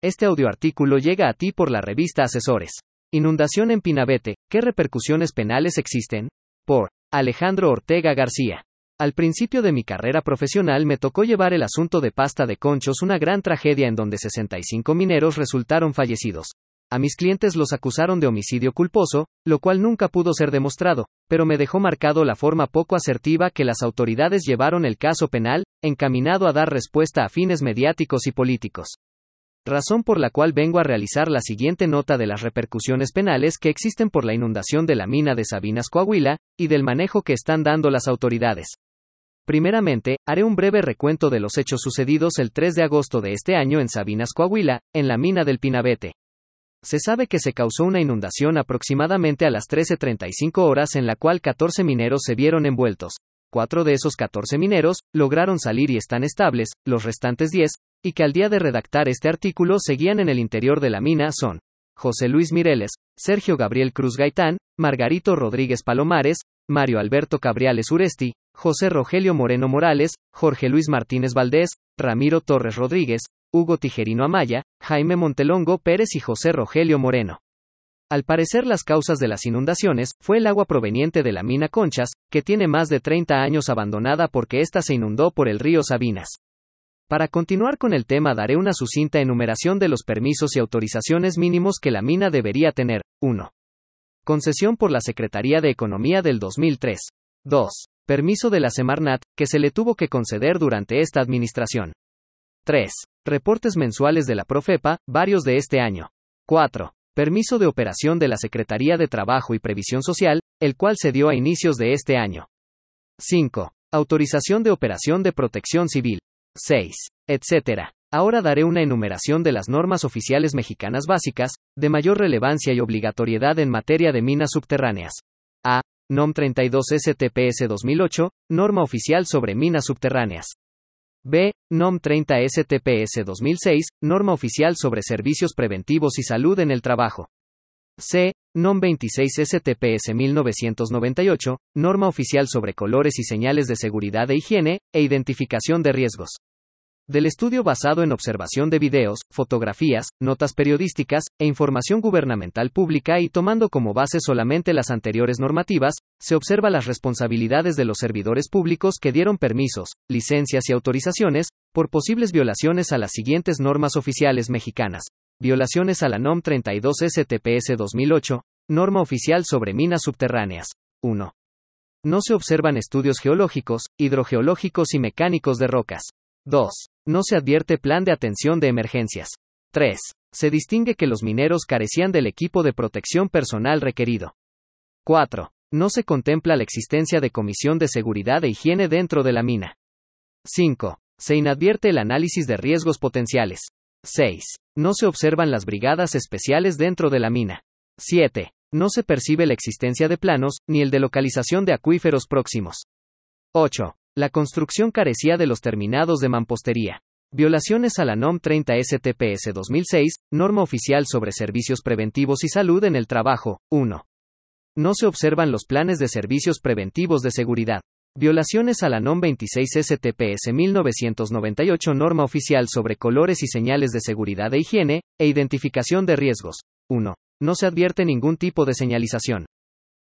Este audioartículo llega a ti por la revista Asesores. Inundación en Pinabete, ¿qué repercusiones penales existen? Por Alejandro Ortega García. Al principio de mi carrera profesional me tocó llevar el asunto de pasta de conchos, una gran tragedia en donde 65 mineros resultaron fallecidos. A mis clientes los acusaron de homicidio culposo, lo cual nunca pudo ser demostrado, pero me dejó marcado la forma poco asertiva que las autoridades llevaron el caso penal, encaminado a dar respuesta a fines mediáticos y políticos razón por la cual vengo a realizar la siguiente nota de las repercusiones penales que existen por la inundación de la mina de Sabinas Coahuila, y del manejo que están dando las autoridades. Primeramente, haré un breve recuento de los hechos sucedidos el 3 de agosto de este año en Sabinas Coahuila, en la mina del Pinabete. Se sabe que se causó una inundación aproximadamente a las 13.35 horas en la cual 14 mineros se vieron envueltos. Cuatro de esos 14 mineros lograron salir y están estables, los restantes 10, y que al día de redactar este artículo seguían en el interior de la mina son José Luis Mireles, Sergio Gabriel Cruz Gaitán, Margarito Rodríguez Palomares, Mario Alberto Cabriales Uresti, José Rogelio Moreno Morales, Jorge Luis Martínez Valdés, Ramiro Torres Rodríguez, Hugo Tijerino Amaya, Jaime Montelongo Pérez y José Rogelio Moreno. Al parecer las causas de las inundaciones fue el agua proveniente de la mina Conchas, que tiene más de 30 años abandonada porque ésta se inundó por el río Sabinas. Para continuar con el tema daré una sucinta enumeración de los permisos y autorizaciones mínimos que la mina debería tener. 1. Concesión por la Secretaría de Economía del 2003. 2. Permiso de la Semarnat, que se le tuvo que conceder durante esta administración. 3. Reportes mensuales de la Profepa, varios de este año. 4. Permiso de operación de la Secretaría de Trabajo y Previsión Social, el cual se dio a inicios de este año. 5. Autorización de operación de protección civil. 6, etc. Ahora daré una enumeración de las normas oficiales mexicanas básicas, de mayor relevancia y obligatoriedad en materia de minas subterráneas. A. NOM 32 STPS 2008, norma oficial sobre minas subterráneas. B. NOM 30 STPS 2006, norma oficial sobre servicios preventivos y salud en el trabajo. C. NOM 26 STPS 1998, norma oficial sobre colores y señales de seguridad e higiene, e identificación de riesgos. Del estudio basado en observación de videos, fotografías, notas periodísticas, e información gubernamental pública y tomando como base solamente las anteriores normativas, se observa las responsabilidades de los servidores públicos que dieron permisos, licencias y autorizaciones, por posibles violaciones a las siguientes normas oficiales mexicanas. Violaciones a la NOM 32 STPS 2008, norma oficial sobre minas subterráneas. 1. No se observan estudios geológicos, hidrogeológicos y mecánicos de rocas. 2. No se advierte plan de atención de emergencias. 3. Se distingue que los mineros carecían del equipo de protección personal requerido. 4. No se contempla la existencia de comisión de seguridad e higiene dentro de la mina. 5. Se inadvierte el análisis de riesgos potenciales. 6. No se observan las brigadas especiales dentro de la mina. 7. No se percibe la existencia de planos, ni el de localización de acuíferos próximos. 8. La construcción carecía de los terminados de mampostería. Violaciones a la NOM 30 STPS 2006, norma oficial sobre servicios preventivos y salud en el trabajo. 1. No se observan los planes de servicios preventivos de seguridad. Violaciones a la NOM 26 STPS 1998 norma oficial sobre colores y señales de seguridad e higiene, e identificación de riesgos. 1. No se advierte ningún tipo de señalización.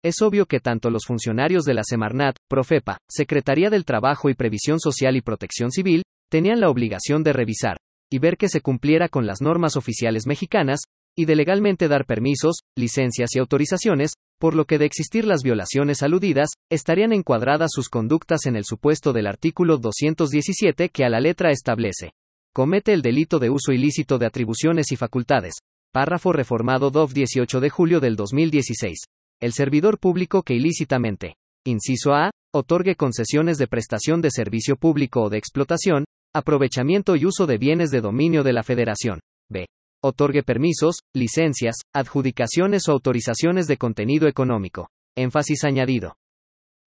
Es obvio que tanto los funcionarios de la Semarnat, Profepa, Secretaría del Trabajo y Previsión Social y Protección Civil, tenían la obligación de revisar y ver que se cumpliera con las normas oficiales mexicanas, y de legalmente dar permisos, licencias y autorizaciones, por lo que de existir las violaciones aludidas, estarían encuadradas sus conductas en el supuesto del artículo 217 que a la letra establece. Comete el delito de uso ilícito de atribuciones y facultades. Párrafo reformado DOF 18 de julio del 2016 el servidor público que ilícitamente, inciso A, otorgue concesiones de prestación de servicio público o de explotación, aprovechamiento y uso de bienes de dominio de la Federación. B. Otorgue permisos, licencias, adjudicaciones o autorizaciones de contenido económico. Énfasis añadido.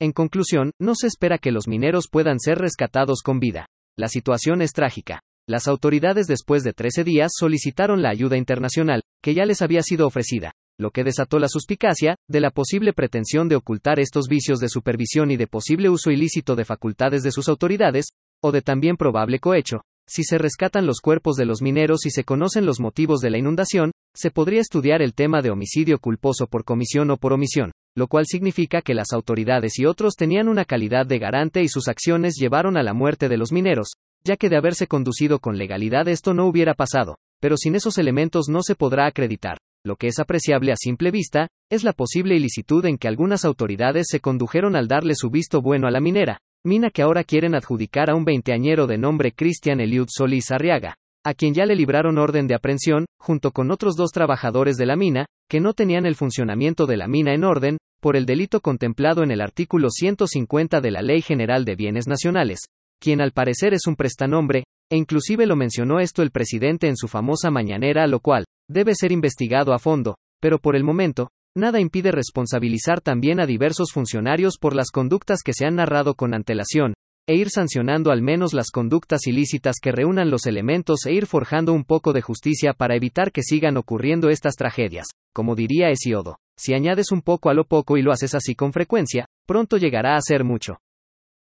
En conclusión, no se espera que los mineros puedan ser rescatados con vida. La situación es trágica. Las autoridades después de 13 días solicitaron la ayuda internacional, que ya les había sido ofrecida, lo que desató la suspicacia, de la posible pretensión de ocultar estos vicios de supervisión y de posible uso ilícito de facultades de sus autoridades, o de también probable cohecho, Si se rescatan los cuerpos de los mineros y se conocen los motivos de la inundación, se podría estudiar el tema de homicidio culposo por comisión o por omisión, lo cual significa que las autoridades y otros tenían una calidad de garante y sus acciones llevaron a la muerte de los mineros, ya que de haberse conducido con legalidad esto no hubiera pasado, pero sin esos elementos no se podrá acreditar. Lo que es apreciable a simple vista, es la posible ilicitud en que algunas autoridades se condujeron al darle su visto bueno a la minera, mina que ahora quieren adjudicar a un veinteañero de nombre Cristian Eliud Solís Arriaga, a quien ya le libraron orden de aprehensión, junto con otros dos trabajadores de la mina, que no tenían el funcionamiento de la mina en orden, por el delito contemplado en el artículo 150 de la Ley General de Bienes Nacionales, quien al parecer es un prestanombre, e inclusive lo mencionó esto el presidente en su famosa mañanera, lo cual, debe ser investigado a fondo, pero por el momento, Nada impide responsabilizar también a diversos funcionarios por las conductas que se han narrado con antelación, e ir sancionando al menos las conductas ilícitas que reúnan los elementos e ir forjando un poco de justicia para evitar que sigan ocurriendo estas tragedias. Como diría Hesiodo, si añades un poco a lo poco y lo haces así con frecuencia, pronto llegará a ser mucho.